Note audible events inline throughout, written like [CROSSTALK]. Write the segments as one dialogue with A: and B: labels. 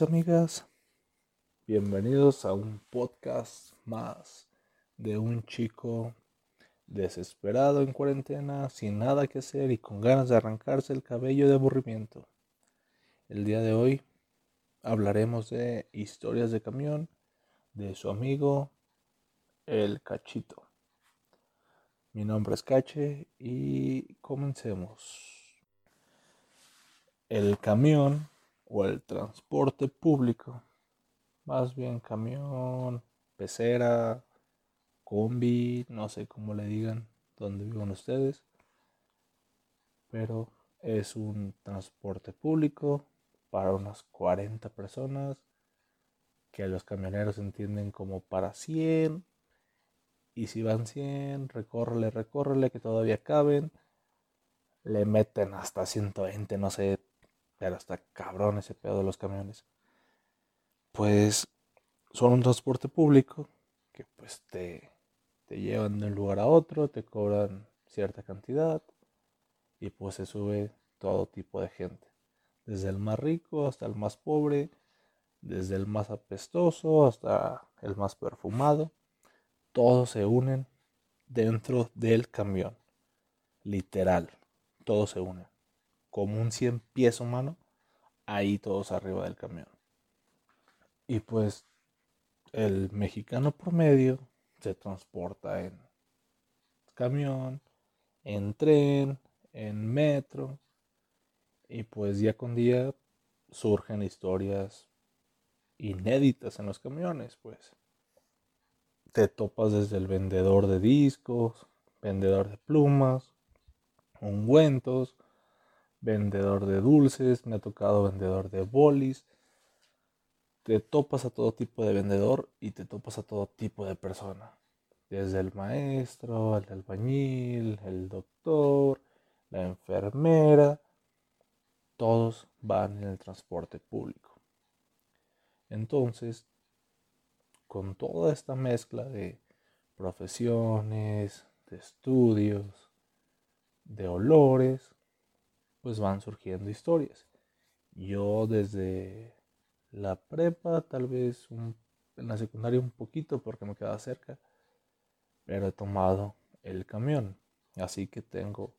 A: amigas, bienvenidos a un podcast más de un chico desesperado en cuarentena, sin nada que hacer y con ganas de arrancarse el cabello de aburrimiento. El día de hoy hablaremos de historias de camión de su amigo el cachito. Mi nombre es Cache y comencemos. El camión o el transporte público, más bien camión, pecera, combi, no sé cómo le digan donde viven ustedes, pero es un transporte público para unas 40 personas que los camioneros entienden como para 100 y si van 100, recórrele, recórrele que todavía caben, le meten hasta 120, no sé, pero hasta cabrón ese pedo de los camiones. Pues son un transporte público que pues te, te llevan de un lugar a otro, te cobran cierta cantidad y pues se sube todo tipo de gente. Desde el más rico hasta el más pobre, desde el más apestoso hasta el más perfumado. Todos se unen dentro del camión. Literal, todos se unen como un 100 pies humano, ahí todos arriba del camión. Y pues el mexicano promedio se transporta en camión, en tren, en metro, y pues día con día surgen historias inéditas en los camiones, pues. Te topas desde el vendedor de discos, vendedor de plumas, ungüentos, vendedor de dulces, me ha tocado vendedor de bolis. Te topas a todo tipo de vendedor y te topas a todo tipo de persona. Desde el maestro, el albañil, el doctor, la enfermera. Todos van en el transporte público. Entonces, con toda esta mezcla de profesiones, de estudios, de olores, pues van surgiendo historias. Yo desde la prepa, tal vez en la secundaria un poquito porque me quedaba cerca, pero he tomado el camión. Así que tengo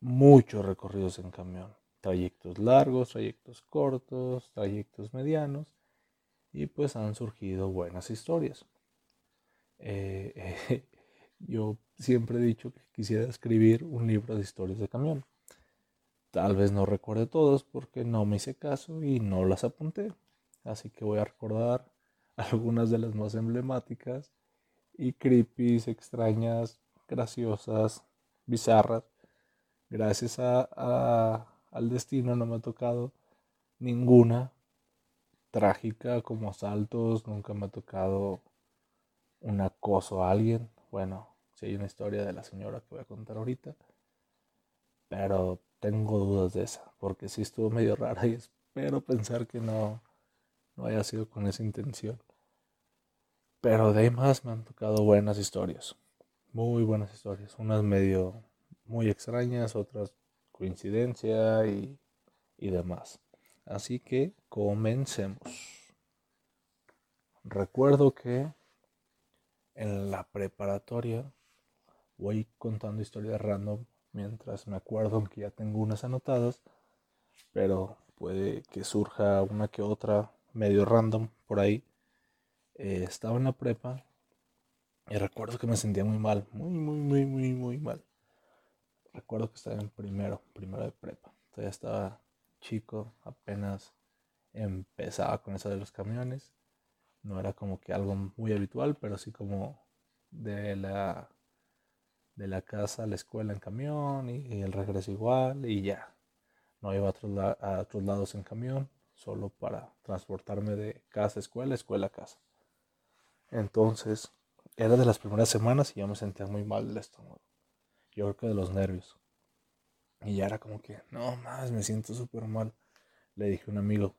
A: muchos recorridos en camión. Trayectos largos, trayectos cortos, trayectos medianos. Y pues han surgido buenas historias. Eh, [LAUGHS] yo siempre he dicho que quisiera escribir un libro de historias de camión. Tal vez no recuerde todas porque no me hice caso y no las apunté. Así que voy a recordar [LAUGHS] algunas de las más emblemáticas y creepy, extrañas, graciosas, bizarras. Gracias a, al destino no me ha tocado ninguna trágica como asaltos, nunca me ha tocado un acoso a alguien. Bueno, si hay una historia de la señora que voy a contar ahorita, pero tengo dudas de esa, porque sí estuvo medio rara y espero pensar que no, no haya sido con esa intención. Pero de ahí más me han tocado buenas historias, muy buenas historias, unas medio muy extrañas, otras coincidencia y, y demás. Así que comencemos. Recuerdo que en la preparatoria voy contando historias random mientras me acuerdo que ya tengo unas anotadas, pero puede que surja una que otra medio random por ahí. Eh, estaba en la prepa y recuerdo que me sentía muy mal, muy, muy, muy, muy, muy mal. Recuerdo que estaba en primero, primero de prepa. Todavía estaba chico, apenas empezaba con eso de los camiones. No era como que algo muy habitual, pero sí como de la de la casa a la escuela en camión y, el regreso igual y ya. No iba a otros, a otros lados en camión, solo para transportarme de casa a escuela, escuela a casa. Entonces, era de las primeras semanas y yo me sentía muy mal del estómago. Yo creo que de los nervios. Y ya era como que, no más, me siento súper mal. Le dije a un amigo.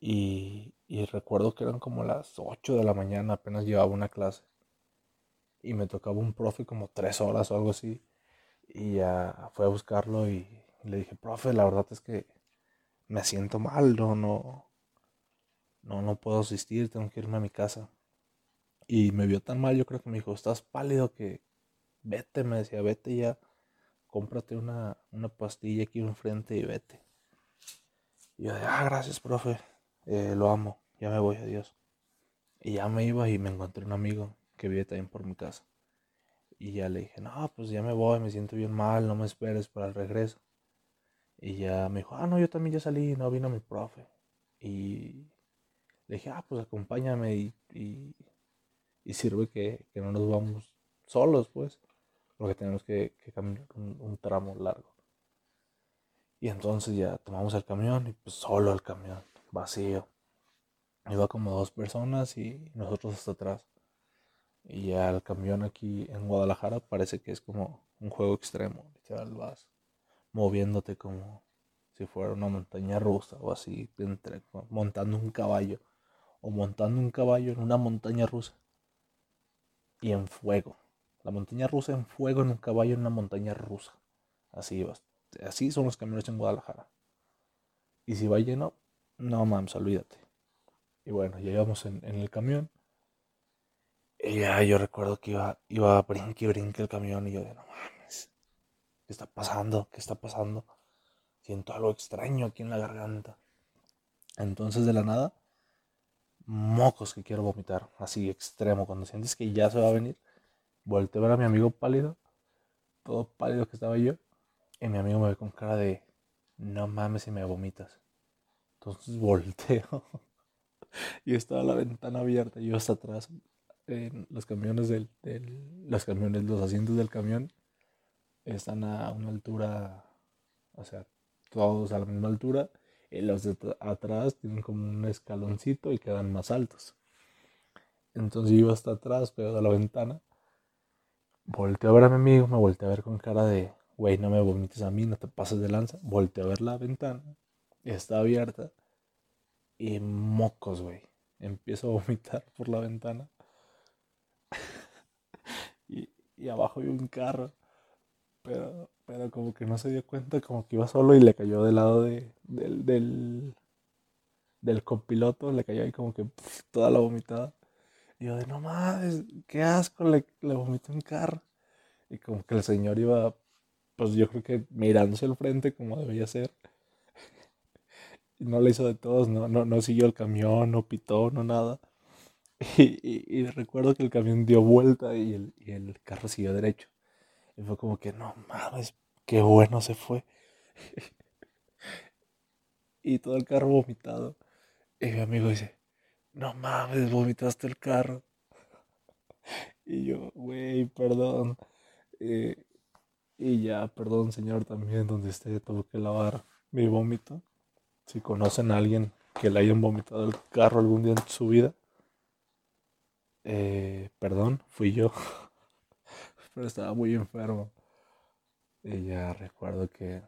A: Y, y recuerdo que eran como las 8 de la mañana, apenas llevaba una clase y me tocaba un profe como tres horas o algo así. Y ya fue a buscarlo y le dije, profe, la verdad es que me siento mal, no, no, no, no puedo asistir, tengo que irme a mi casa. Y me vio tan mal, yo creo que me dijo, estás pálido que vete, me decía, vete ya, cómprate una, una pastilla aquí enfrente y vete. Y yo de, ah, gracias, profe, eh, lo amo, ya me voy, adiós. Y ya me iba y me encontré un amigo que vive también por mi casa. Y ya le dije, no, pues ya me voy, me siento bien mal, no me esperes para el regreso. Y ya me dijo, ah, no, yo también ya salí, no vino mi profe. Y le dije, ah, pues acompáñame y, y, sirve que, no nos vamos solos, pues, porque tenemos que, caminar un, tramo largo. Y entonces ya tomamos el camión y pues solo el camión, vacío. Iba como dos personas y nosotros hasta atrás. Y ya el camión aquí en Guadalajara parece que es como un juego extremo. Literal, vas moviéndote como si fuera una montaña rusa o así, entre, montando un caballo. O montando un caballo en una montaña rusa. Y en fuego. La montaña rusa en fuego en un caballo en una montaña rusa. Así Así son los camiones en Guadalajara. Y si va lleno, no mames, olvídate. Y bueno, ya íbamos en el camión. Y ya yo recuerdo que iba, iba a brinque y brinque el camión y yo de no mames, ¿qué está pasando? ¿Qué está pasando? Siento algo extraño aquí en la garganta. Entonces de la nada, mocos que quiero vomitar, así extremo. Cuando sientes que ya se va a venir, volteo a ver a mi amigo pálido, todo pálido que estaba yo, y mi amigo me ve con cara de no mames si me vomitas. Entonces [LAUGHS] volteo y estaba la ventana abierta y yo hasta atrás los camiones del, los camiones, los asientos del camión están a una altura, o sea, todos a la misma altura. Y los de atrás tienen como un escaloncito y quedan más altos. Entonces yo iba hasta atrás, pegado a la ventana. Volteo a ver a mi amigo, me volteé a ver con cara de, güey, no me vomites a mí, no te pases de lanza. Volteo a ver la ventana, está abierta. Y mocos, güey. Empiezo a vomitar por la ventana [LAUGHS] y, abajo había un carro. Pero, pero como que no se dio cuenta, como que iba solo y le cayó del lado de, del, del, del copiloto, le cayó ahí como que [LAUGHS] toda la vomitada. Y yo de no mames, qué asco, le, le vomité un carro. Y como que el señor iba, pues yo creo que mirándose al frente como debía ser. [LAUGHS] y no le hizo de todos, no, no, no siguió el camión, no pitó, no nada. [LAUGHS] Y, recuerdo que el camión dio vuelta y el, y el, carro siguió derecho. Y fue como que, no mames, qué bueno se fue. [LAUGHS] y todo el carro vomitado. Y mi amigo dice, no mames, vomitaste el carro. [LAUGHS] y yo, güey, perdón. Eh, y ya, perdón, señor, también donde esté, tuve que lavar mi vómito. Si conocen a alguien que le hayan vomitado el carro algún día en su vida, eh, perdón, fui yo. [LAUGHS] Pero estaba muy enfermo. Y ya recuerdo que,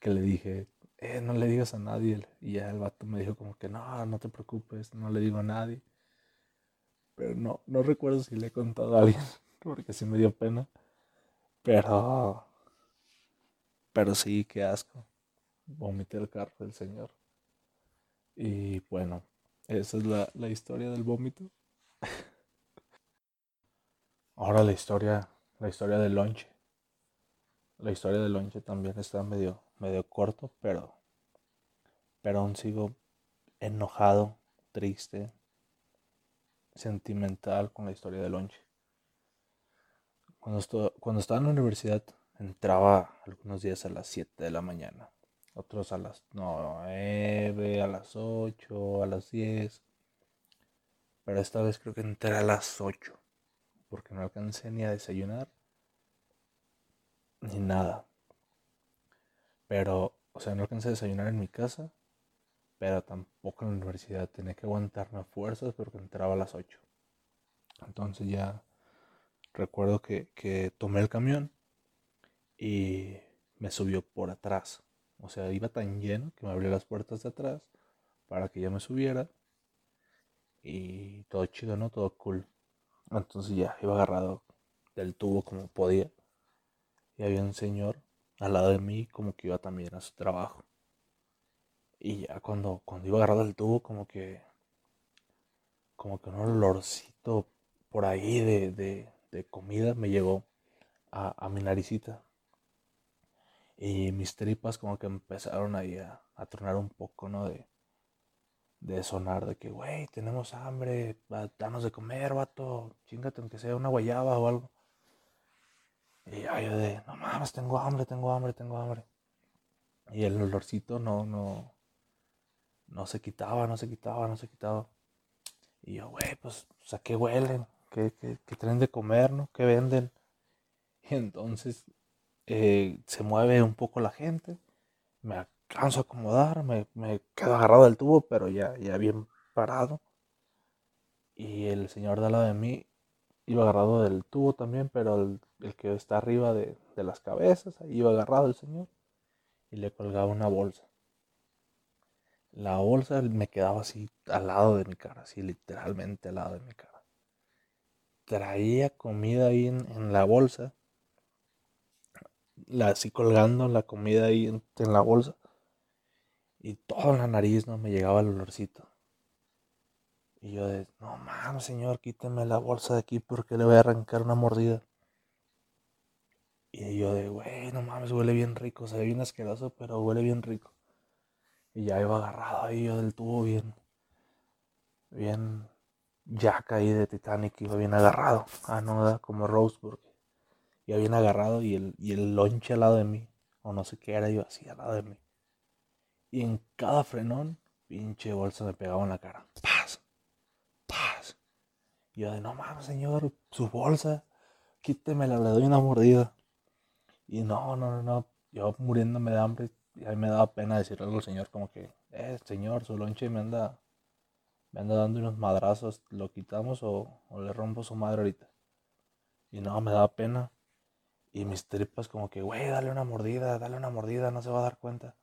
A: que le dije, eh, no le digas a nadie. Y ya el vato me dijo como que no, no te preocupes, no le digo a nadie. Pero no, no recuerdo si le he contado a alguien, [LAUGHS] porque sí me dio pena. Pero, pero sí, qué asco. Vomité el carro del señor. Y bueno, esa es la, la historia del vómito. Ahora la historia, la historia lonche. La historia del lonche también está medio, medio corto, pero, pero aún sigo enojado, triste, sentimental con la historia del lonche. Cuando, cuando estaba en la universidad entraba algunos días a las 7 de la mañana, otros a las 9, a las 8, a las 10. Pero esta vez creo que entré a las 8. Porque no alcancé ni a desayunar. Ni nada. Pero, o sea, no alcancé a desayunar en mi casa. Pero tampoco en la universidad. Tenía que aguantarme a fuerzas porque entraba a las 8. Entonces ya recuerdo que, que tomé el camión y me subió por atrás. O sea, iba tan lleno que me abrió las puertas de atrás para que ya me subiera y todo chido, ¿no? Todo cool. Entonces ya iba agarrado del tubo como podía. Y había un señor al lado de mí como que iba también a su trabajo. Y ya cuando, cuando iba agarrado el tubo, como que. Como que un olorcito por ahí de, de, comida me llegó a, a, mi naricita. Y mis tripas como que empezaron ahí a, a tronar un poco, ¿no? De, de sonar, de que, güey, tenemos hambre, danos de comer, vato, chingate aunque sea una guayaba o algo. Y yo de, no mames, tengo hambre, tengo hambre, tengo hambre. Y el olorcito no, no, no se quitaba, no se quitaba, no se quitaba. Y yo, güey, pues, ¿a qué huelen? ¿Qué, qué, qué traen de comer, no? ¿Qué venden? [LAUGHS] Y entonces eh, se mueve un poco la gente, alcanzo a acomodar, me, quedo agarrado del tubo, pero ya, ya bien parado. Y el señor de al lado de mí iba agarrado del tubo también, pero el, que está arriba de, de, las cabezas, ahí iba agarrado el señor y le colgaba una bolsa. La bolsa me quedaba así al lado de mi cara, así literalmente al lado de mi cara. Traía comida ahí en, la bolsa, la, así colgando la comida ahí en la bolsa y toda la nariz no me llegaba el olorcito. Y yo de, no mames, señor, quíteme la bolsa de aquí porque le voy a arrancar una mordida. Y yo de, güey, no mames, huele bien rico, se ve bien asqueroso, pero huele bien rico. Y ya iba agarrado ahí yo del tubo bien, bien Jack ahí de Titanic, iba bien agarrado. Ah, no, como Roseburg. Iba bien agarrado y el, y el lonche al lado de mí, o no sé qué era, iba así al lado de mí. Y en cada frenón, pinche bolsa me pegaba en la cara. ¡Paz! ¡Paz! Y yo de, no mames, señor, su bolsa, quítemela, le doy una mordida. Y no, no, no, no, yo muriéndome de hambre, y a mí me daba pena decirle algo al señor, como que, eh, señor, su lonche me anda, me anda dando unos madrazos, ¿lo quitamos o, o le rompo su madre ahorita? Y no, me daba pena. Y mis tripas como que, güey, dale una mordida, dale una mordida, no se va a dar cuenta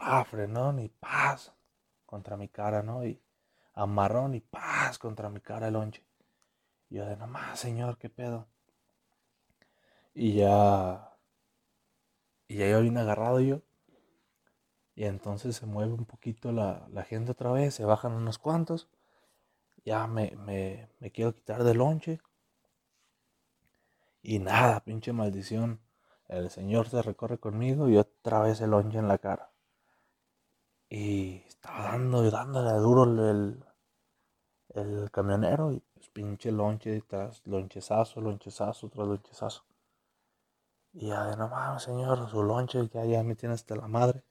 A: pa, frenón y paz contra mi cara, ¿no? Y amarrón y paz contra mi cara el lonche. Yo de, no más, señor, qué pedo. Y ya, y ya yo vine agarrado yo. Y entonces se mueve un poquito la, la gente otra vez, se bajan unos cuantos. Ya me, me, me quiero quitar del lonche. Y nada, pinche maldición. El Señor se recorre conmigo y otra vez el lonche en la cara. Y estaba dando y dándole duro el, el camionero y pues pinche lonche detrás, lonchezazo, lonchezazo, otro lonchezazo. Y ya de no mames, señor, su lonche ya, ya me tiene hasta la madre.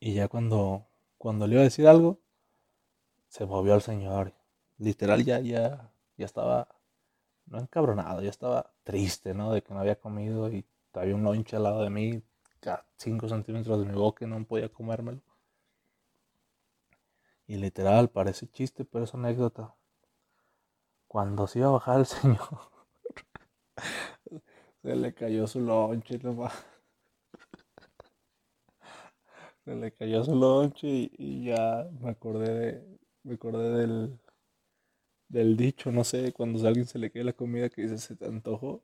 A: Y ya cuando, cuando le iba a decir algo, se movió el señor. Literal ya, ya, ya estaba, no encabronado, ya estaba triste, ¿no? De que no había comido y había un lonche al lado de mí, a 5 centímetros de mi boca y no podía comérmelo. Y literal, parece chiste, pero es anécdota. Cuando se iba a bajar el [LAUGHS] señor, se le cayó su lonche Se le cayó su lonche y, ya me acordé de, me acordé del, del dicho, no sé, cuando a alguien se le cae la comida que dice se te antojó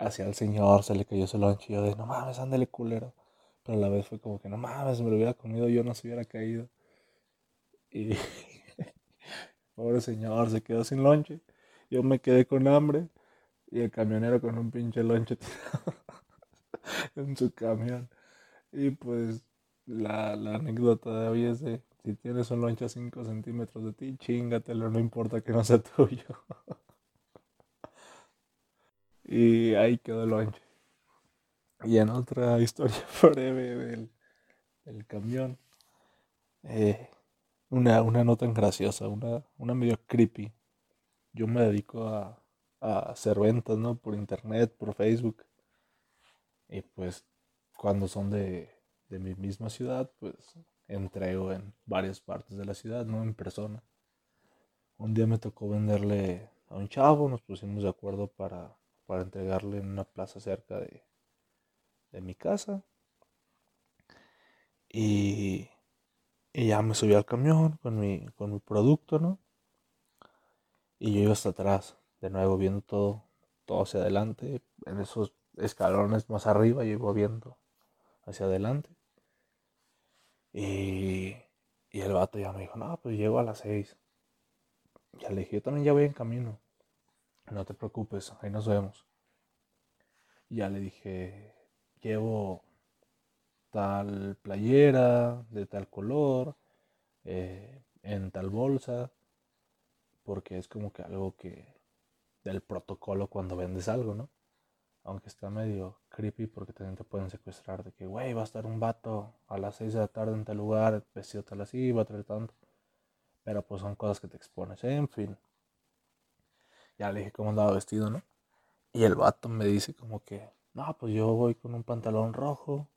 A: hacia el señor, se le cayó su lonche y yo de, no mames, ándale culero. Pero a la vez fue como que, no mames, me lo hubiera comido yo, no se hubiera caído. Y [LAUGHS] pobre señor, se quedó sin lonche. Yo me quedé con hambre y el camionero con un pinche lonche [LAUGHS] tirado en su camión. Y pues la, la, anécdota de hoy es de, si tienes un lonche a 5 centímetros de ti, chingatelo, no importa que no sea [LAUGHS] tuyo. Y ahí quedó el lonche. Y en otra [LAUGHS] historia breve del, del camión, eh, una, una no tan graciosa, una, una medio creepy. Yo me dedico a, a hacer ventas, ¿no? Por internet, por Facebook. Y pues cuando son de, de mi misma ciudad, pues entrego en varias partes de la ciudad, no en persona. Un día me tocó venderle a un chavo, nos pusimos de acuerdo para para entregarle en una plaza cerca de, de mi casa. Y, y, ya me subí al camión con mi, con mi producto, ¿no? Y yo iba hasta atrás, de nuevo viendo todo, todo hacia adelante. En esos escalones más arriba yo iba viendo hacia adelante. Y, y el vato ya me dijo, no, pues llego a las seis. Ya le dije, yo también ya voy en camino. No te preocupes, ahí nos vemos. ya le dije, llevo tal playera de tal color, eh, en tal bolsa, porque es como que algo que del protocolo cuando vendes algo, ¿no? Aunque está medio creepy porque también te pueden secuestrar de que, güey, va a estar un vato a las 6 de la tarde en tal lugar, vestido tal así, va a traer tanto. Pero pues son cosas que te expones, en fin. Ya le dije cómo andaba vestido, ¿no? Y el vato me dice como que, no, pues yo voy con un pantalón rojo,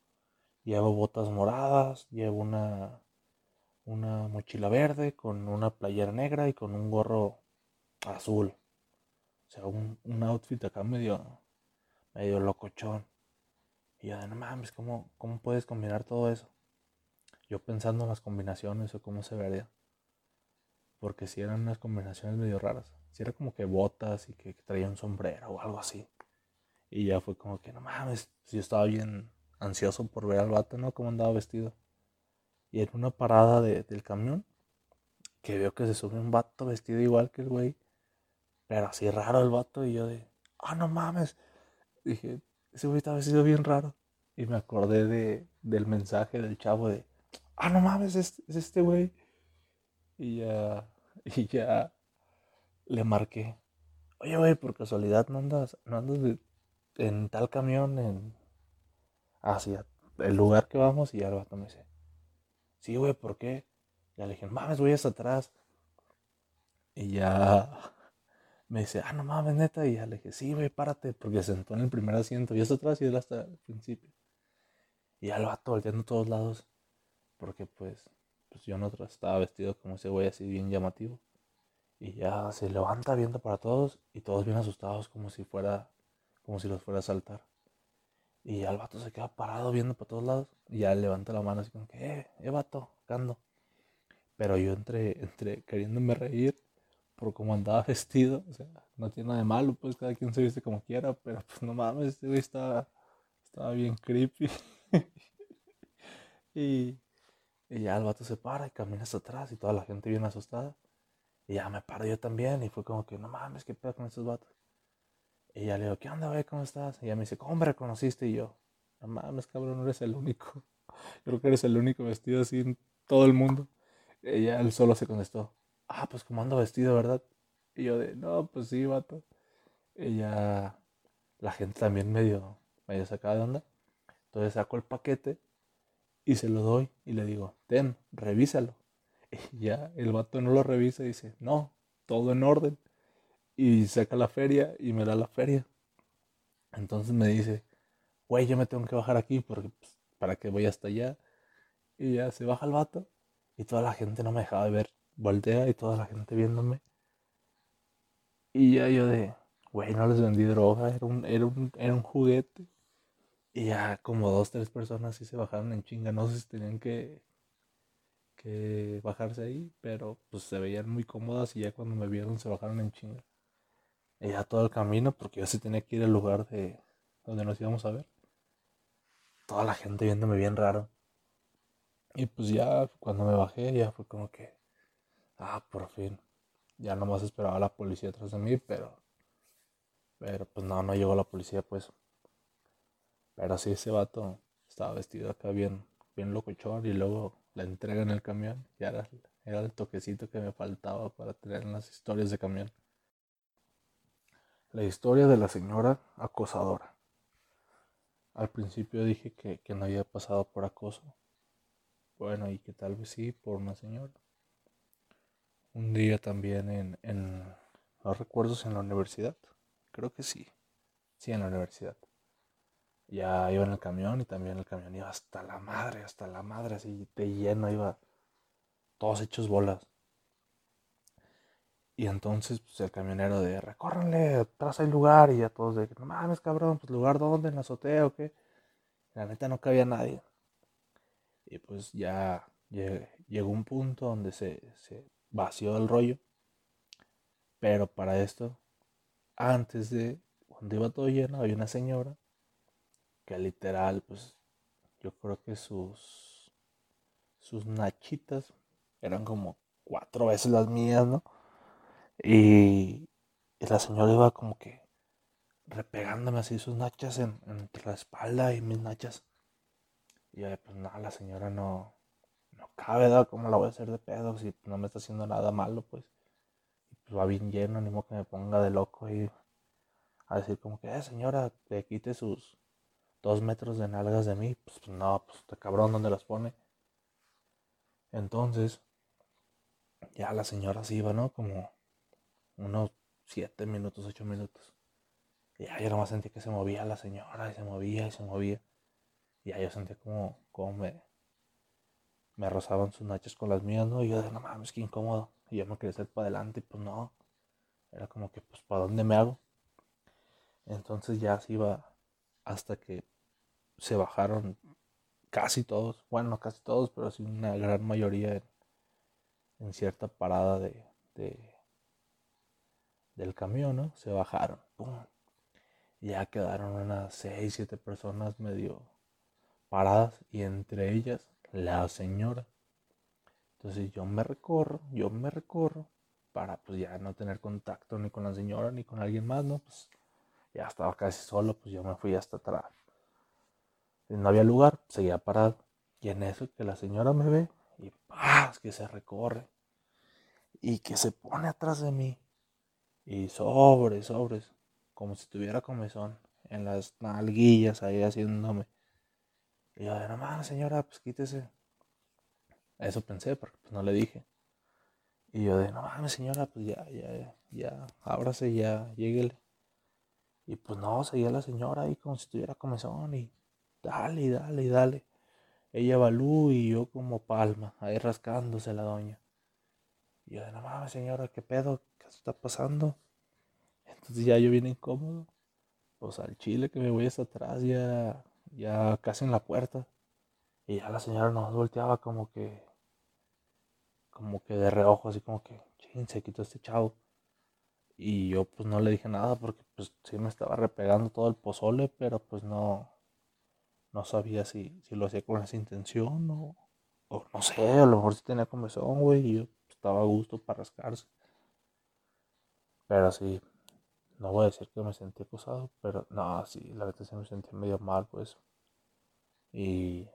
A: llevo botas moradas, llevo una, una mochila verde con una playera negra y con un gorro azul. O sea, un, un outfit acá medio, medio locochón. Y yo de no mames, ¿cómo, ¿cómo puedes combinar todo eso? Yo pensando en las combinaciones o cómo se vería. Porque si eran unas combinaciones medio raras. Si era como que botas y que, traía un sombrero o algo así. Y ya fue como que no mames, yo estaba bien ansioso por ver al vato, ¿no? Cómo andaba vestido. Y en una parada del camión, que veo que se sube un vato vestido igual que el güey. Pero así raro el vato. Y yo de, ah, no mames. Dije, ese güey está vestido bien raro. Y me acordé de, del mensaje del chavo de, ah, no mames, es, es este güey. Y ya [LAUGHS] Y ya le marqué. Oye, güey, por casualidad no andas, no andas en tal camión en hacia el lugar que vamos y ya el vato me dice, sí, güey, ¿por qué? Ya le dije, mames, voy hasta atrás. Y ya me dice, ah, no mames, neta. Y ya le dije, sí, güey, párate, porque se sentó en el primer asiento. Yo hasta atrás y él hasta el principio. Y ya el vato volteando a todos lados, porque pues pues yo no estaba vestido como ese güey así bien llamativo. Y ya se levanta viendo para todos y todos bien asustados como si fuera, como si los fuera a saltar. Y ya el vato se queda parado viendo para todos lados y ya levanta la mano así como que, eh, eh vato, cando. Pero yo entre, entre queriéndome reír por cómo andaba [LAUGHS] vestido, o sea, no tiene nada de malo, pues cada quien se viste como quiera, pero pues no mames, este güey estaba, estaba bien creepy. [LAUGHS] y, y ya el vato se para y camina hasta atrás y toda la gente viene asustada. Y ya me paro yo también y fue como que, no mames, qué pedo con estos vatos. Y ya le digo, ¿qué onda, güey? ¿Cómo estás? Y ella me dice, ¿cómo me reconociste? Y yo, no mames, cabrón, no eres el único. [LAUGHS] Creo que eres el único vestido así en todo el mundo. Y ella, él solo se contestó, ah, pues como ando vestido, ¿verdad? Y yo de, no, pues sí, vato. Y ya la gente también medio, medio sacada de onda. Entonces saco el paquete y se lo doy y le digo, ten, revísalo. Y [LAUGHS] ya el vato no lo revisa y dice, no, todo en orden. Y saca la feria y me da la feria. Entonces me dice, güey, yo me tengo que bajar aquí porque pues, para que voy hasta allá. Y ya se baja el vato y toda la gente no me dejaba de ver. Voltea y toda la gente viéndome. Y ya yo de, güey, no les vendí droga, era un, era un, era un juguete. Y ya como dos, tres personas sí se bajaron en chinga. No sé si tenían que, que bajarse ahí, pero pues se veían muy cómodas y ya cuando me vieron se bajaron en chinga. Y ya todo el camino, porque yo sí tenía que ir al lugar de donde nos íbamos a ver. Toda la gente viéndome bien raro. Y pues ya cuando me bajé ya fue como que, ah, por fin. Ya nomás esperaba la policía atrás de mí, pero, pero pues no, no llegó la policía pues. Pero sí, ese vato estaba vestido acá bien, bien locochón y luego la entrega en el camión. Y era, era el toquecito que me faltaba para tener las historias de camión. La historia de la señora acosadora. Al principio dije que, que no había pasado por acoso. Bueno, y que tal vez sí por una señora. Un día también en, en no recuerdo en la universidad. Creo que sí. Sí, en la universidad ya iba en el camión y también el camión iba hasta la madre, hasta la madre, así de lleno, iba todos hechos bolas. Y entonces pues, el camionero de, recórranle, atrás hay lugar, y ya todos de, no mames, cabrón, pues lugar dónde, en la azotea o qué. La neta no cabía nadie. Y pues ya llegó un punto donde se, se vació el rollo. Pero para esto, antes de, cuando iba todo lleno, había una señora literal, pues yo creo que sus, sus nachitas eran como cuatro veces las mías, ¿no? Y, la señora iba como que repegándome así sus nachas entre la espalda y mis nachas. Y yo, pues nada, la señora no, no cabe, ¿verdad? ¿Cómo la voy a hacer de pedo si no me está haciendo nada malo, pues? Y pues va bien lleno, ni modo que me ponga de loco y a decir como que, eh, señora, te quite sus dos metros de nalgas de mí. Pues, no, pues este cabrón, ¿dónde las pone? Entonces, ya la señora se iba, ¿no? Como unos siete minutos, ocho minutos. Y ya yo nomás sentí que se movía la señora y se movía y se movía. Y ya yo sentía como, como me, me rozaban sus nachos con las mías, ¿no? Y yo de, no mames, qué incómodo. Y yo me quería hacer para adelante y pues no. Era como que, pues, ¿para dónde me hago? Entonces ya se iba hasta que se bajaron casi todos, bueno, no casi todos, pero sí una gran mayoría en, cierta parada de, del camión, ¿no? Se bajaron, Y ya quedaron unas 6, 7 personas medio paradas y entre ellas la señora. Entonces yo me recorro, yo me recorro para pues ya no tener contacto ni con la señora ni con alguien más, ¿no? Pues ya estaba casi solo, pues yo me fui hasta atrás. No había lugar, seguía parado. Y en eso que la señora me ve y ¡paz! que se recorre. Y que se pone atrás de mí. Y sobres, sobres. Como si tuviera comezón. En las nalguillas ahí haciéndome. Y yo, no mames, señora, pues quítese. Eso pensé, porque pues no le dije. Y yo de, no mames, señora, pues ya, ya, ya, ábrase, ya, lléguele. Y pues no, seguía la señora ahí como si tuviera comezón y dale, dale, dale. Ella Balú y yo como palma, ahí rascándose la doña. Y yo de no mames, señora, ¿qué pedo? ¿Qué está pasando? Entonces ya yo vine incómodo. Pues al chile que me voy hasta atrás, ya, ya casi en la puerta. Y ya la señora nos volteaba como que, como que de reojo, así como que, ching, se quitó este chavo. Y yo pues no le dije nada porque pues sí me estaba repegando todo el pozole, pero pues no, no sabía si, si lo hacía con esa intención o, o no sé, a lo mejor sí tenía comezón, güey, y yo estaba a gusto para rascarse. Pero sí, no voy a decir que me sentí acosado, pero no, sí, la verdad sí me sentí medio mal, pues. Y,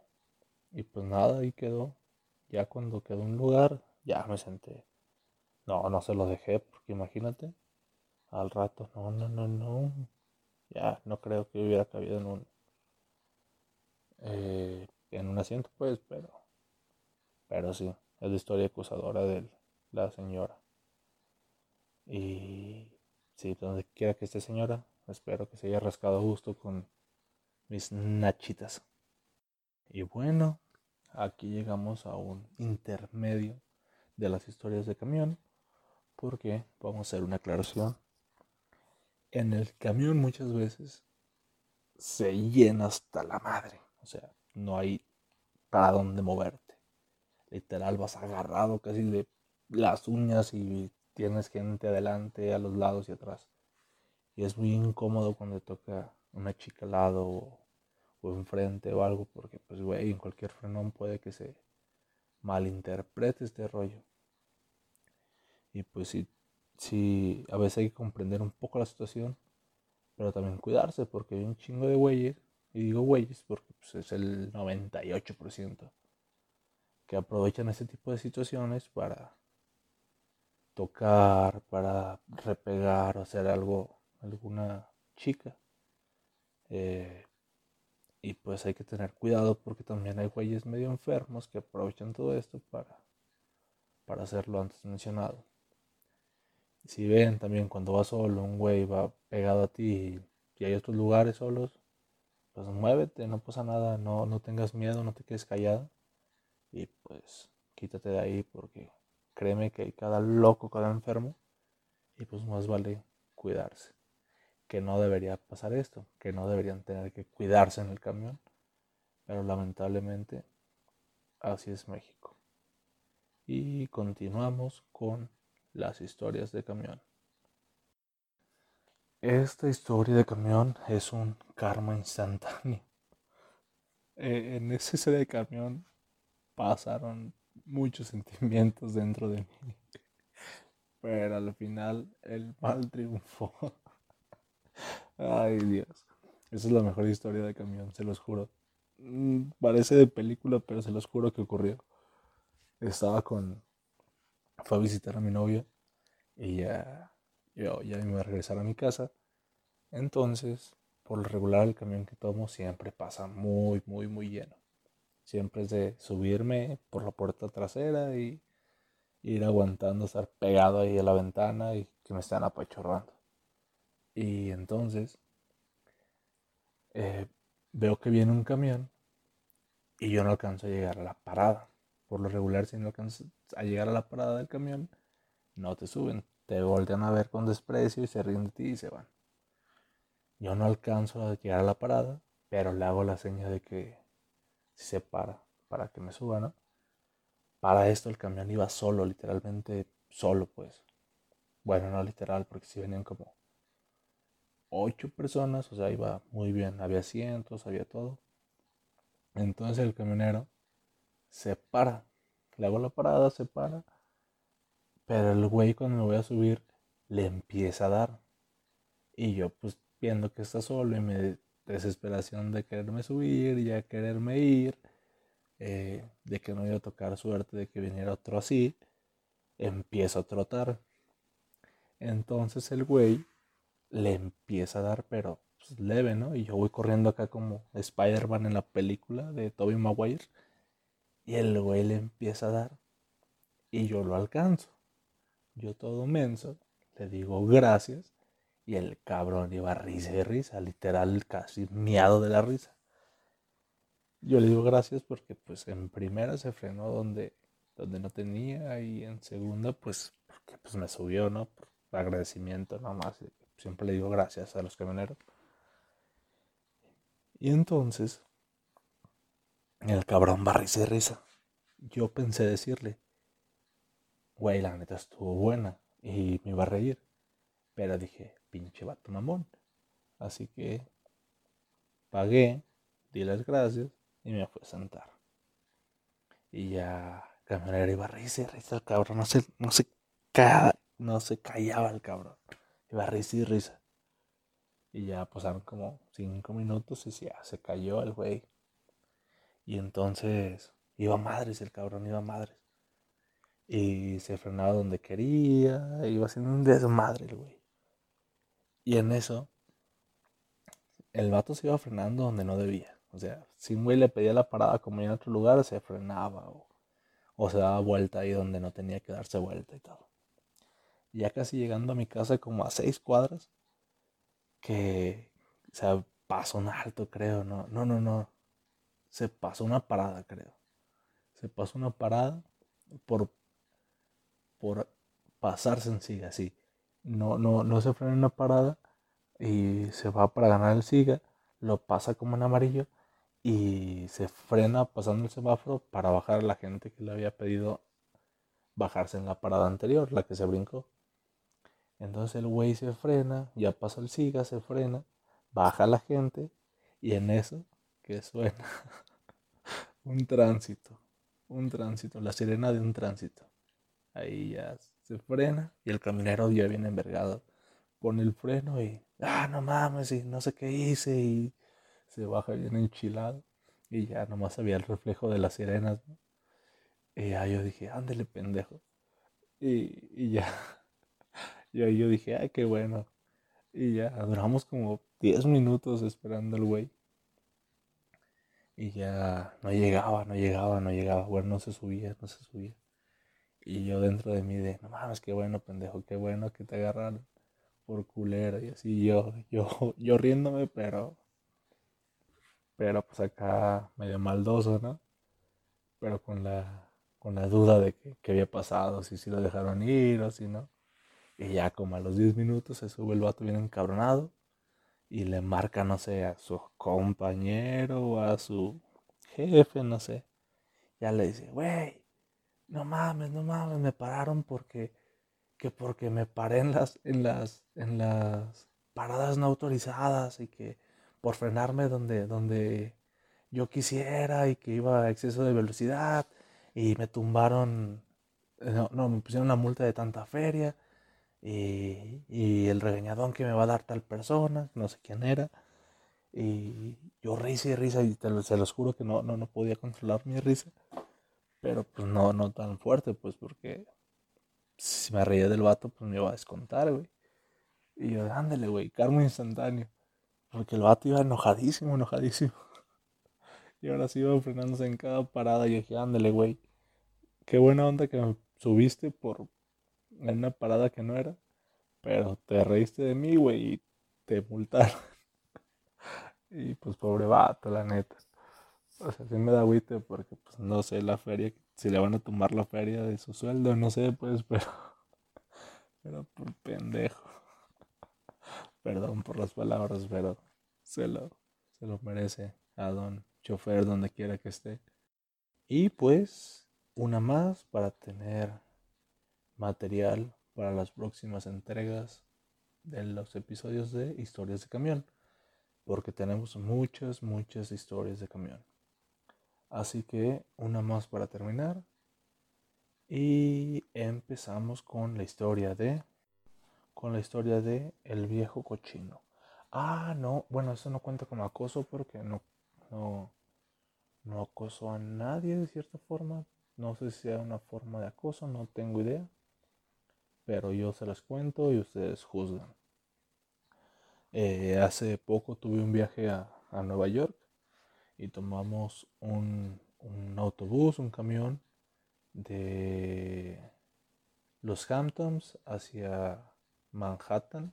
A: y pues nada, ahí quedó. Ya cuando quedó un lugar, ya me senté. No, no se lo dejé, porque imagínate, al rato, no, no, no, no. Ya, no creo que hubiera cabido en un, eh, en un asiento, pues, pero, pero sí, es la historia acusadora de la señora. Y sí, donde quiera que esté señora, espero que se haya rascado justo con mis nachitas. Y bueno, aquí llegamos a un intermedio de las historias de camión, porque vamos a hacer una aclaración en el camión muchas veces se llena hasta la madre. O sea, no hay para dónde moverte. Literal vas agarrado casi de las uñas y tienes gente adelante, a los lados y atrás. Y es muy incómodo cuando toca una chica al lado o, enfrente o algo, porque pues güey, en cualquier frenón puede que se malinterprete este rollo. Y pues si sí, a veces hay que comprender un poco la situación, pero también cuidarse, porque hay un chingo de güeyes, y digo güeyes porque pues, es el 98%, que aprovechan ese tipo de situaciones para tocar, para repegar o hacer algo, alguna chica. Eh, y pues hay que tener cuidado porque también hay güeyes medio enfermos que aprovechan todo esto para, para hacer lo antes mencionado si ven también cuando va solo, un güey va pegado a ti y hay otros lugares solos, pues muévete, no pasa nada, no, no tengas miedo, no te quedes callado y pues quítate de ahí porque créeme que hay cada loco, cada enfermo y pues más vale cuidarse. Que no debería pasar esto, que no deberían tener que cuidarse en el camión, pero lamentablemente así es México. Y continuamos con las historias de camión. Esta historia de camión es un karma instantáneo. [LAUGHS] Eh, en esa serie de camión pasaron muchos [LAUGHS] sentimientos dentro de mí. Pero al final el mal [LAUGHS] triunfó. Ay Dios. Esa es la mejor historia de camión, se los juro. Mm, parece de película, pero se los juro que ocurrió. Estaba con... Fue a visitar a mi novia y ya, yo ya me iba a regresar a mi casa. Entonces, por lo regular, el camión que tomo siempre pasa muy, muy, muy lleno. Siempre es de subirme por la puerta trasera y ir aguantando, estar pegado ahí a la ventana y que me están apachorrando. Y entonces eh, veo que viene un camión y yo no alcanzo a llegar a la parada. Por lo regular, si no alcanzas a llegar a la parada del camión, no te suben. Te voltean a ver con desprecio y se ríen de ti y se van. Yo no alcanzo a llegar a la parada, pero le hago la seña de que se para para que me suba, ¿no? Para esto el camión iba solo, literalmente solo, pues. Bueno, no literal, porque si venían como ocho personas, o sea, iba muy bien, había asientos, había todo. Entonces el camionero se para, le hago la parada, se para, pero el güey cuando me voy a subir le empieza a dar. Y yo pues viendo que está solo y me desesperación de quererme subir, ya quererme ir, eh, de que no iba a tocar suerte de que viniera otro así, empiezo a trotar. Entonces el güey le empieza a dar, pero pues, leve, ¿no? Y yo voy corriendo acá como Spider-Man en la película de Tobey Maguire. Y el güey le empieza a dar. Y yo lo alcanzo. Yo todo menso, le digo gracias. Y el cabrón iba risa y risa, literal casi miado de la risa. Yo le digo gracias porque pues en primera se frenó donde, donde no tenía y en segunda pues porque pues me subió, ¿no? Por agradecimiento nomás siempre le digo gracias a los camioneros. Y entonces, el cabrón va risa y risa. Yo pensé decirle, güey, la neta estuvo buena y me iba a reír. Pero dije, pinche vato mamón. Así que pagué, di las gracias y me fui a sentar. Y ya, camionero iba a y risa el cabrón. No se, no se, no se callaba el cabrón. Iba risa y risa. Y ya pasaron como cinco minutos y se cayó el güey. Y entonces iba madres, el cabrón iba madres. Y se frenaba donde quería, iba haciendo un desmadre el güey. Y en eso, el vato se iba frenando donde no debía. O sea, si un güey le pedía la parada como en otro lugar, se frenaba o, o se daba vuelta ahí donde no tenía que darse vuelta y todo ya casi llegando a mi casa como a seis cuadras, que, o pasó un alto, creo, no, no, no, no, se pasó una parada, creo. Se pasó una parada por, por pasarse en siga, sí. No, no, no se frena en una parada y se va para ganar el siga, lo pasa como en amarillo y se frena pasando el semáforo para bajar a la gente que le había pedido bajarse en la parada anterior, la que se brincó. Entonces el güey se frena, ya pasa el siga, se frena, baja la gente y en eso que suena [LAUGHS] un tránsito, un tránsito, la sirena de un tránsito. Ahí ya se frena y el camionero ya viene envergado. Pone el freno y, ah, no mames, y no sé qué hice y se baja bien enchilado y ya nomás había el reflejo de las sirenas. Y ya yo dije, ándele pendejo. Y, y ya [LAUGHS] y ahí yo dije, ay, qué bueno. Y ya duramos como 10 minutos esperando al güey. Y ya no llegaba, no llegaba, no llegaba. Bueno, no se subía, no se subía. Y yo dentro de mí de, no mames, qué bueno, pendejo, qué bueno que te agarraron por culero. Y así yo, yo, [LAUGHS] yo riéndome, pero, pero pues acá medio maldoso, ¿no? Pero con la, con la duda de que, había pasado, si si lo dejaron ir o si no. Y ya como a los 10 minutos se sube el vato bien encabronado y le marca, no sé, a su compañero o a su jefe, no sé. Ya le dice, güey, no mames, no mames, me pararon porque, que porque me paré en las, en las, en las paradas no autorizadas y que por frenarme donde, donde yo quisiera y que iba a exceso de velocidad y me tumbaron, no, no, me pusieron una multa de tanta feria y, y, el regañadón que me va a dar tal persona, no sé quién era. Y yo risa y risa y te, se los juro que no, no, no podía controlar mi risa. Pero pues no, no tan fuerte, pues porque si me reía del vato, pues me iba a descontar, güey. Y yo, ándale, güey, karma instantáneo. Porque el vato iba enojadísimo, enojadísimo. [LAUGHS] Y ahora sí iba frenándose en cada parada. Y dije, ándale, güey. Qué buena onda que me subiste por en una parada que no era. Pero te reíste de mí, güey, y te multaron. [LAUGHS] y pues pobre vato, la neta. O sea, sí me da agüite porque, pues, no sé, la feria, si le van a tomar la feria de su sueldo, no sé, pues, [LAUGHS] pero... Pero por pendejo. Perdón por las palabras, pero se lo, se lo merece a don chofer donde quiera que esté. Y pues, una más para tener material para las próximas entregas de los episodios de historias de camión, porque tenemos muchas, muchas historias de camión. Así que una más para terminar. Y empezamos con la historia de con la historia de el viejo cochino. Ah, no, bueno, eso no cuenta como acoso porque no no no acoso a nadie de cierta forma. No sé si sea una forma de acoso, no tengo idea. Pero yo se las cuento y ustedes juzgan. Eh, hace poco tuve un viaje a, a Nueva York y tomamos un, autobús, un camión de los Hamptons hacia Manhattan.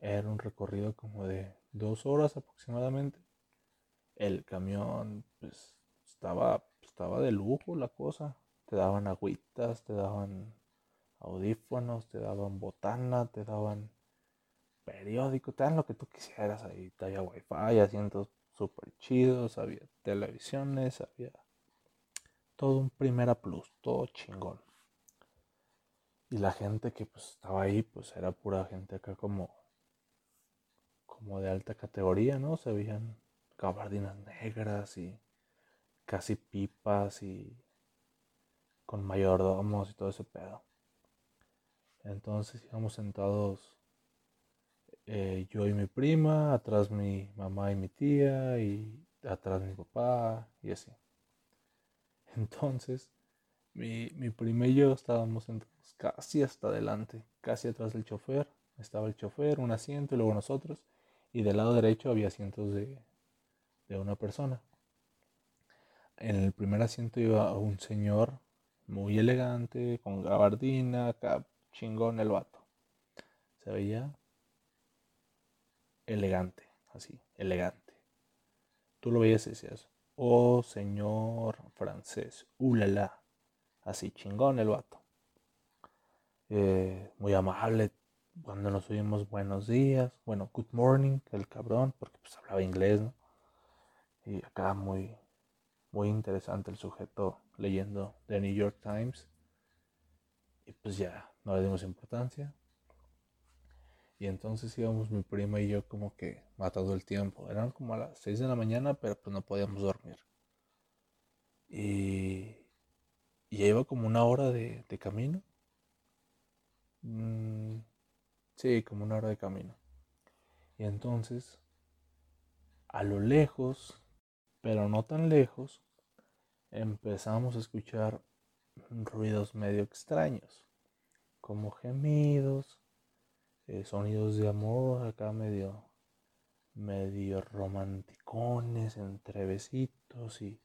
A: Era un recorrido como de dos horas aproximadamente. El camión pues, estaba, estaba de lujo la cosa. Te daban agüitas, te daban audífonos, te daban botana, te daban periódico, te dan lo que tú quisieras ahí. Te había wifi, asientos súper chidos, había televisiones, había todo un primera plus, todo chingón. Y la gente que pues estaba ahí, pues era pura gente acá como, como de alta categoría, ¿no? Se veían gabardinas negras y casi pipas y con mayordomos y todo ese pedo. Entonces íbamos sentados eh, yo y mi prima, atrás mi mamá y mi tía, y atrás mi papá, y así. [LAUGHS] Entonces, mi, mi prima y yo estábamos sentados casi hasta adelante, casi atrás del chofer. Estaba el chofer, un asiento y luego nosotros. Y del lado derecho había asientos de, de una persona. En el primer asiento iba un señor muy elegante, con gabardina, chingón el vato. Se veía elegante, así, elegante. Tú lo veías y decías, oh señor francés, ulala, así chingón el vato. Eh, muy amable cuando nos oímos buenos días, bueno, good morning, el cabrón, porque pues hablaba inglés, ¿no? Y acá muy, muy interesante el sujeto leyendo The New York Times. Y pues ya, no le dimos importancia. Y entonces íbamos mi prima y yo como que matando el tiempo. Eran como a las 6 de la mañana, pero pues no podíamos dormir. Y, y ya iba como una hora de, camino. Mm, sí, como una hora de camino. Y entonces, a lo lejos, pero no tan lejos, empezamos a escuchar ruidos medio extraños, como gemidos, eh, sonidos de amor acá medio medio romanticones entre besitos y,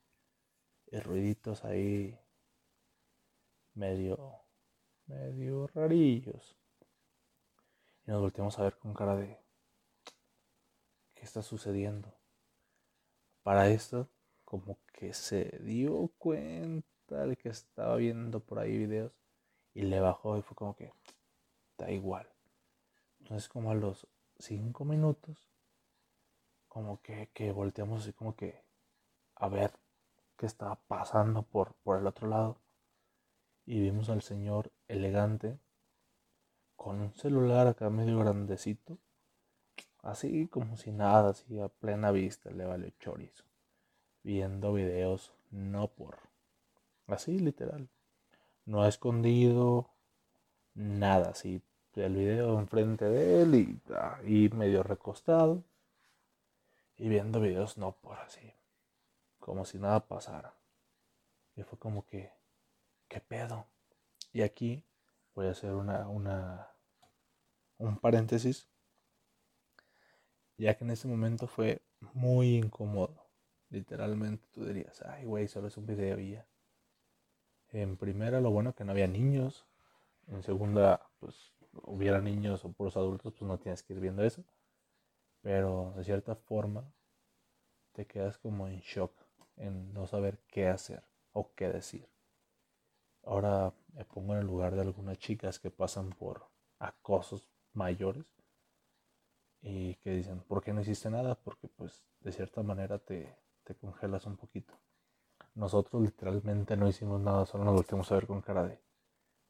A: ruiditos ahí medio medio rarillos y nos volteamos a ver con cara de ¿qué está sucediendo? Para esto como que se dio cuenta de que estaba viendo por ahí videos y le bajó y fue como que da igual entonces como a los cinco minutos, como que, volteamos así como que a ver qué estaba pasando por, por el otro lado. Y vimos al señor elegante con un celular acá medio grandecito. Así como si nada, así a plena vista, le vale chorizo. Viendo videos no por Así, literal. No ha escondido nada, así. El video enfrente de él y, y medio recostado. Y viendo videos no por así. Como si nada pasara. Y fue como que, ¿qué pedo? Y aquí voy a hacer una, una, un paréntesis. Ya que en ese momento fue muy incómodo. Literalmente tú dirías, ay, güey, solo es un video y ya. En primera, lo bueno que no había niños. En segunda, pues hubiera niños o puros adultos, pues no tienes que ir viendo eso. Pero de cierta forma, te quedas como en shock, en no saber qué hacer o qué decir. Ahora me pongo en el lugar de algunas chicas que pasan por acosos mayores y que dicen, ¿por qué no hiciste nada? Porque pues de cierta manera te, te congelas un poquito. Nosotros literalmente no hicimos nada, solo nos volteamos a ver con cara de,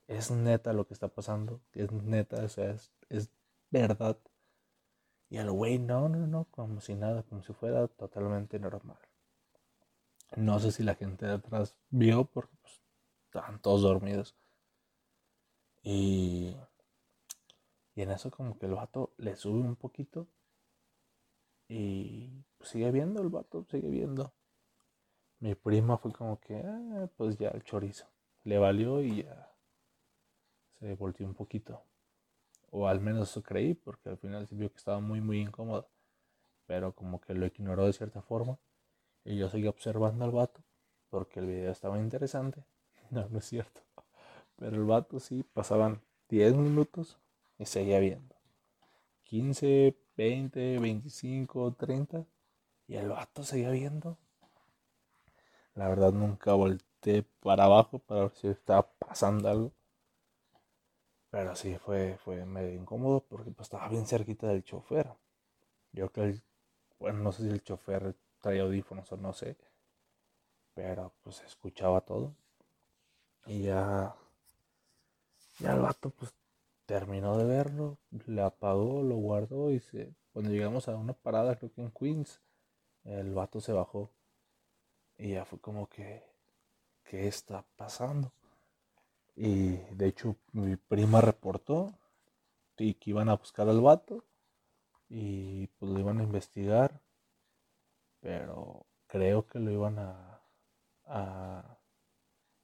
A: es neta lo que está pasando, es neta, o sea, es, es verdad. Y el güey, no, no, no, como si nada, como si fuera totalmente normal. No sé si la gente de atrás vio porque pues, estaban todos dormidos. Y, y en eso como que el vato le sube un poquito y pues, sigue viendo el vato, sigue viendo. Mi prima fue como que, ah, pues ya el chorizo. Le valió y ya se volteó un poquito. O al menos eso creí, porque al final se vio que estaba muy, muy incómodo. Pero como que lo ignoró de cierta forma. Y yo seguí observando al vato, porque el video estaba interesante. [LAUGHS] No, no es cierto. Pero el vato sí, pasaban 10 minutos y seguía viendo. 15, 20, 25, 30. Y el vato seguía viendo. La verdad nunca volteé para abajo para ver si estaba pasando algo. Pero sí, fue, fue medio incómodo porque pues, estaba bien cerquita del chofer. Yo creo que, bueno, no sé si el chofer traía audífonos o no sé. Pero pues escuchaba todo. Y ya, ya el vato pues terminó de verlo, le apagó, lo guardó y se, cuando llegamos a una parada, creo que en Queens, el vato se bajó. Y ya fue como que, ¿qué está pasando? Y de hecho mi prima reportó y que iban a buscar al vato y pues lo iban a investigar. Pero creo que lo iban a, a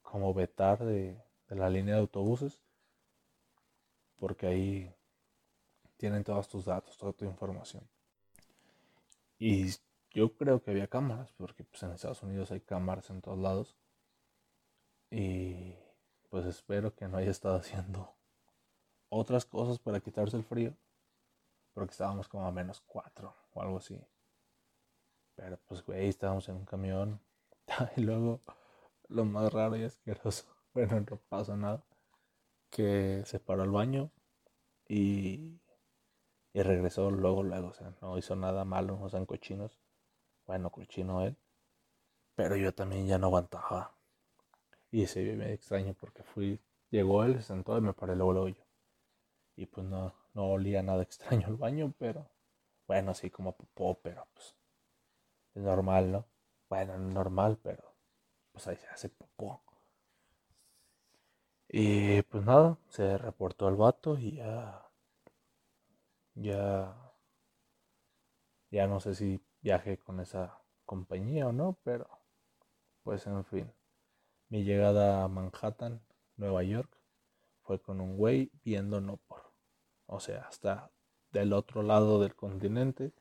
A: como vetar de, de la línea de autobuses. Porque ahí tienen todos tus datos, toda tu información. Y yo creo que había cámaras, porque pues en Estados Unidos hay cámaras en todos lados. Y pues espero que no haya estado haciendo otras cosas para quitarse el frío. Porque estábamos como a menos cuatro o algo así. Pero pues güey, estábamos en un camión. [LAUGHS] y luego lo más raro y asqueroso, [LAUGHS] bueno, no pasa nada. Que se paró al baño y y regresó luego, luego, o sea, no hizo nada malo, no sean cochinos. Bueno, cochino él. Pero yo también ya no aguantaba. Y se vio medio extraño porque fui, llegó él, se sentó y me paré luego, luego yo. Y pues no, no olía nada [LAUGHS] extraño el baño, pero bueno, así como popó, pero pues es normal, ¿no? Bueno, normal, pero pues ahí se hace popó. Y pues nada, se reportó el vato y ya ya, ya no sé si viaje con esa compañía o no, pero pues en fin. Mi llegada a Manhattan, Nueva York, fue con un güey viendo no por. O sea, hasta del otro lado del continente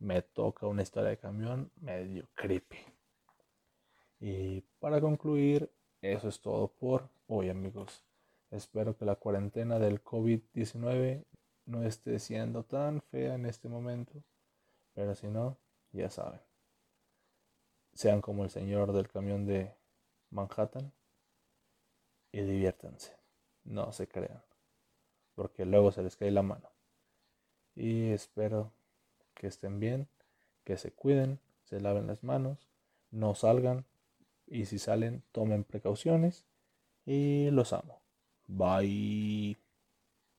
A: me toca una historia de camión medio creepy. Y para concluir, eso es todo por hoy amigos. Espero que la cuarentena del COVID-19 no esté siendo tan fea en este momento, pero si no, ya saben. Sean como el señor del camión de Manhattan y diviértanse, no se crean, porque luego se les cae la mano. Y espero que estén bien, que se cuiden, se laven las manos, no salgan y si salen tomen precauciones y los amo. Bye.